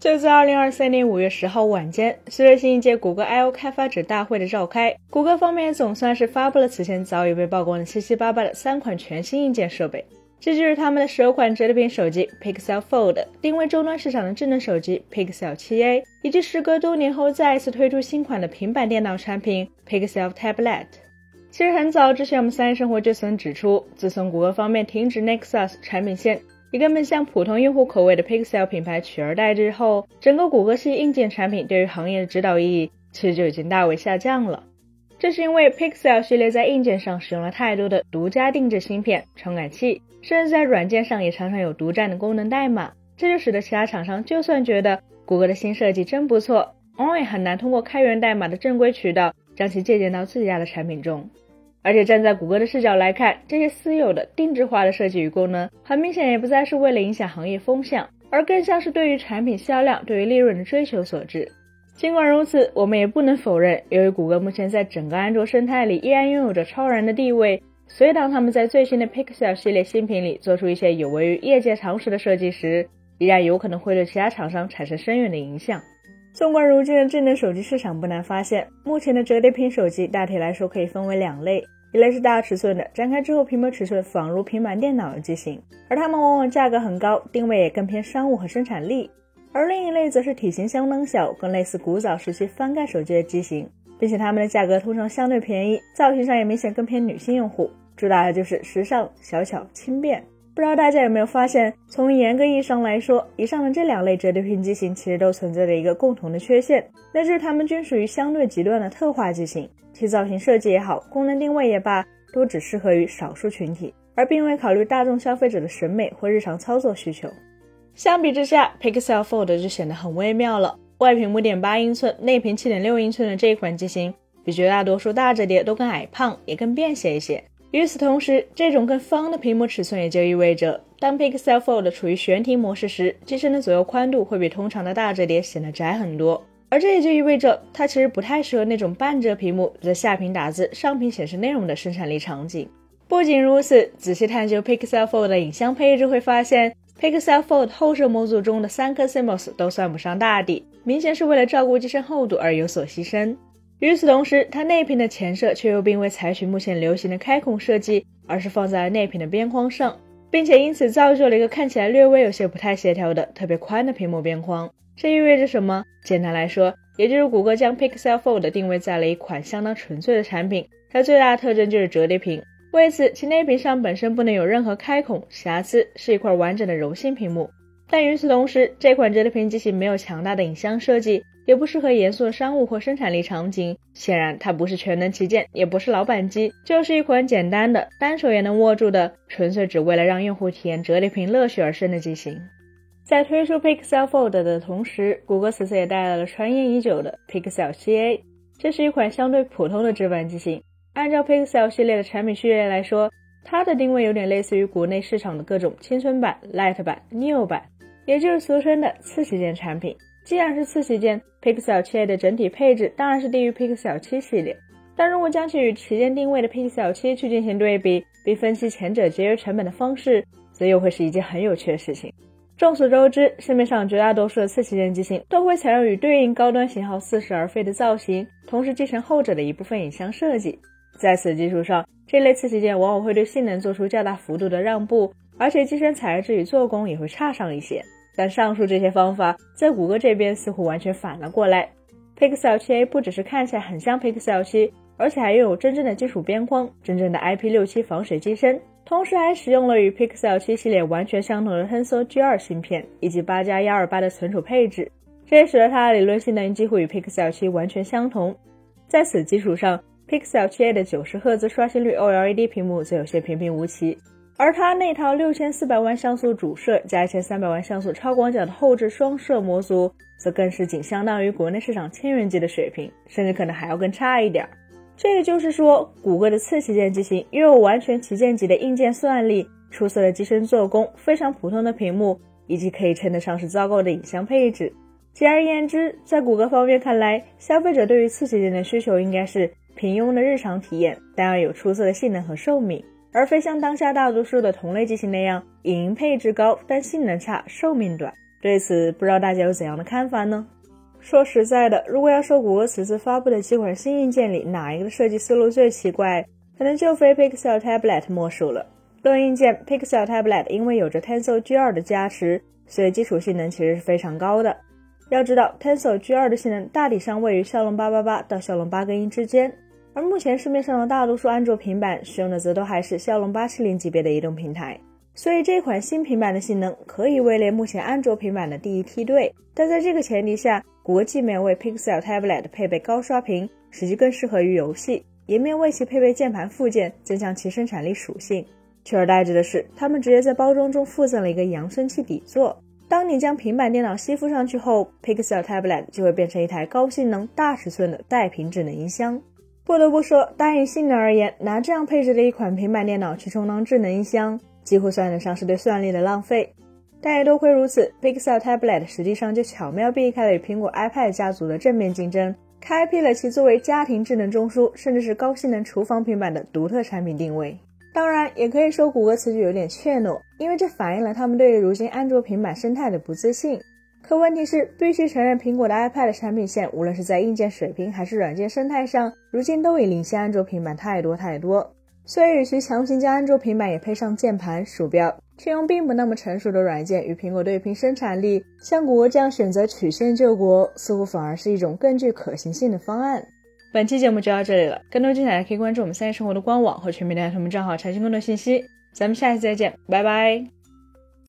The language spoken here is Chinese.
就在二零二三年五月十号晚间，随着新一届谷歌 I/O 开发者大会的召开，谷歌方面总算是发布了此前早已被曝光的七七八八的三款全新硬件设备。这就是他们的首款折叠屏手机 Pixel Fold，定位终端市场的智能手机 Pixel 7a，以及时隔多年后再一次推出新款的平板电脑产品 Pixel Tablet。其实很早之前，我们三生活就曾指出，自从谷歌方面停止 Nexus 产品线。一个面向普通用户口味的 Pixel 品牌取而代之后，整个谷歌系硬件产品对于行业的指导意义其实就已经大为下降了。这是因为 Pixel 系列在硬件上使用了太多的独家定制芯片、传感器，甚至在软件上也常常有独占的功能代码，这就使得其他厂商就算觉得谷歌的新设计真不错，往往也很难通过开源代码的正规渠道将其借鉴到自家的产品中。而且站在谷歌的视角来看，这些私有的定制化的设计与功能，很明显也不再是为了影响行业风向，而更像是对于产品销量、对于利润的追求所致。尽管如此，我们也不能否认，由于谷歌目前在整个安卓生态里依然拥有着超然的地位，所以当他们在最新的 Pixel 系列新品里做出一些有违于业界常识的设计时，依然有可能会对其他厂商产生深远的影响。纵观如今的智能手机市场，不难发现，目前的折叠屏手机大体来说可以分为两类，一类是大尺寸的，展开之后屏幕尺寸仿如平板电脑的机型，而它们往往价格很高，定位也更偏商务和生产力；而另一类则是体型相当小，更类似古早时期翻盖手机的机型，并且它们的价格通常相对便宜，造型上也明显更偏女性用户，主打的就是时尚、小巧、轻便。不知道大家有没有发现，从严格意义上来说，以上的这两类折叠屏机型其实都存在着一个共同的缺陷，那就是它们均属于相对极端的特化机型，其造型设计也好，功能定位也罢，都只适合于少数群体，而并未考虑大众消费者的审美或日常操作需求。相比之下，Pixel Fold 就显得很微妙了。外屏5.8英寸，内屏7.6英寸的这一款机型，比绝大多数大折叠都更矮胖，也更便携一些。与此同时，这种更方的屏幕尺寸也就意味着，当 Pixel Fold 处于悬停模式时，机身的左右宽度会比通常的大折叠显得窄很多。而这也就意味着，它其实不太适合那种半折屏幕，在下屏打字、上屏显示内容的生产力场景。不仅如此，仔细探究 Pixel Fold 的影像配置，会发现 Pixel Fold 后摄模组中的三颗 CMOS 都算不上大底，明显是为了照顾机身厚度而有所牺牲。与此同时，它内屏的前摄却又并未采取目前流行的开孔设计，而是放在了内屏的边框上，并且因此造就了一个看起来略微有些不太协调的特别宽的屏幕边框。这意味着什么？简单来说，也就是谷歌将 Pixel Fold 定位在了一款相当纯粹的产品，它最大的特征就是折叠屏，为此其内屏上本身不能有任何开孔瑕疵，是一块完整的柔性屏幕。但与此同时，这款折叠屏机型没有强大的影像设计，也不适合严肃的商务或生产力场景。显然，它不是全能旗舰，也不是老板机，就是一款简单的、单手也能握住的，纯粹只为了让用户体验折叠屏乐趣而生的机型。在推出 Pixel Fold 的同时，谷歌此次也带来了传言已久的 Pixel 7a，这是一款相对普通的直板机型。按照 Pixel 系列的产品序列来说，它的定位有点类似于国内市场的各种青春版、Light 版、New 版。也就是俗称的次旗舰产品。既然是次旗舰，Pixel 7a 的整体配置当然是低于 Pixel 7系列。但如果将其与旗舰定位的 Pixel 7去进行对比，并分析前者节约成本的方式，则又会是一件很有趣的事情。众所周知，市面上绝大多数的次旗舰机型都会采用与对应高端型号似是而非的造型，同时继承后者的一部分影像设计。在此基础上，这类次旗舰往往会对性能做出较大幅度的让步，而且机身材质与做工也会差上一些。但上述这些方法在谷歌这边似乎完全反了过来。Pixel 7a 不只是看起来很像 Pixel 7，而且还拥有真正的金属边框、真正的 IP67 防水机身，同时还使用了与 Pixel 7系列完全相同的 Tensor G2 芯片以及八加幺二八的存储配置，这也使得它的理论性能几乎与 Pixel 7完全相同。在此基础上，Pixel 7a 的九十赫兹刷新率 OLED 屏幕则有些平平无奇。而它那套六千四百万像素主摄加一千三百万像素超广角的后置双摄模组，则更是仅相当于国内市场千元机的水平，甚至可能还要更差一点。这也就是说，谷歌的次旗舰机型拥有完全旗舰级的硬件算力、出色的机身做工、非常普通的屏幕，以及可以称得上是糟糕的影像配置。简而言之，在谷歌方面看来，消费者对于次旗舰的需求应该是平庸的日常体验，但要有出色的性能和寿命。而非像当下大多数的同类机型那样，影音配置高但性能差、寿命短。对此，不知道大家有怎样的看法呢？说实在的，如果要说谷歌此次发布的几款新硬件里哪一个的设计思路最奇怪，可能就非 Pixel Tablet 莫属了。论硬件，Pixel Tablet 因为有着 Tensor G2 的加持，所以基础性能其实是非常高的。要知道，Tensor G2 的性能大体上位于骁龙八八八到骁龙八根一之间，而目前市面上的大多数安卓平板使用的则都还是骁龙八七零级别的移动平台。所以这款新平板的性能可以位列目前安卓平板的第一梯队，但在这个前提下，国际没有为 Pixel Tablet 配备高刷屏，使其更适合于游戏，也没有为其配备键盘附件，增强其生产力属性，取而代之的是，他们直接在包装中附赠了一个扬声器底座。当你将平板电脑吸附上去后，Pixel Tablet 就会变成一台高性能、大尺寸的带屏智能音箱。不得不说，单以性能而言，拿这样配置的一款平板电脑去充当智能音箱。几乎算得上是对算力的浪费，但也多亏如此，Pixel Tablet 实际上就巧妙避开了与苹果 iPad 家族的正面竞争，开辟了其作为家庭智能中枢，甚至是高性能厨房平板的独特产品定位。当然，也可以说谷歌此举有点怯懦，因为这反映了他们对于如今安卓平板生态的不自信。可问题是，必须承认，苹果的 iPad 产品线无论是在硬件水平还是软件生态上，如今都已领先安卓平板太多太多。所以，与其强行将安卓平板也配上键盘、鼠标，却用并不那么成熟的软件与苹果对拼生产力，像谷歌这样选择曲线救国，似乎反而是一种更具可行性的方案。本期节目就到这里了，更多精彩可以关注我们三叶生活的官网和全民大同账号查询更多信息。咱们下期再见，拜拜。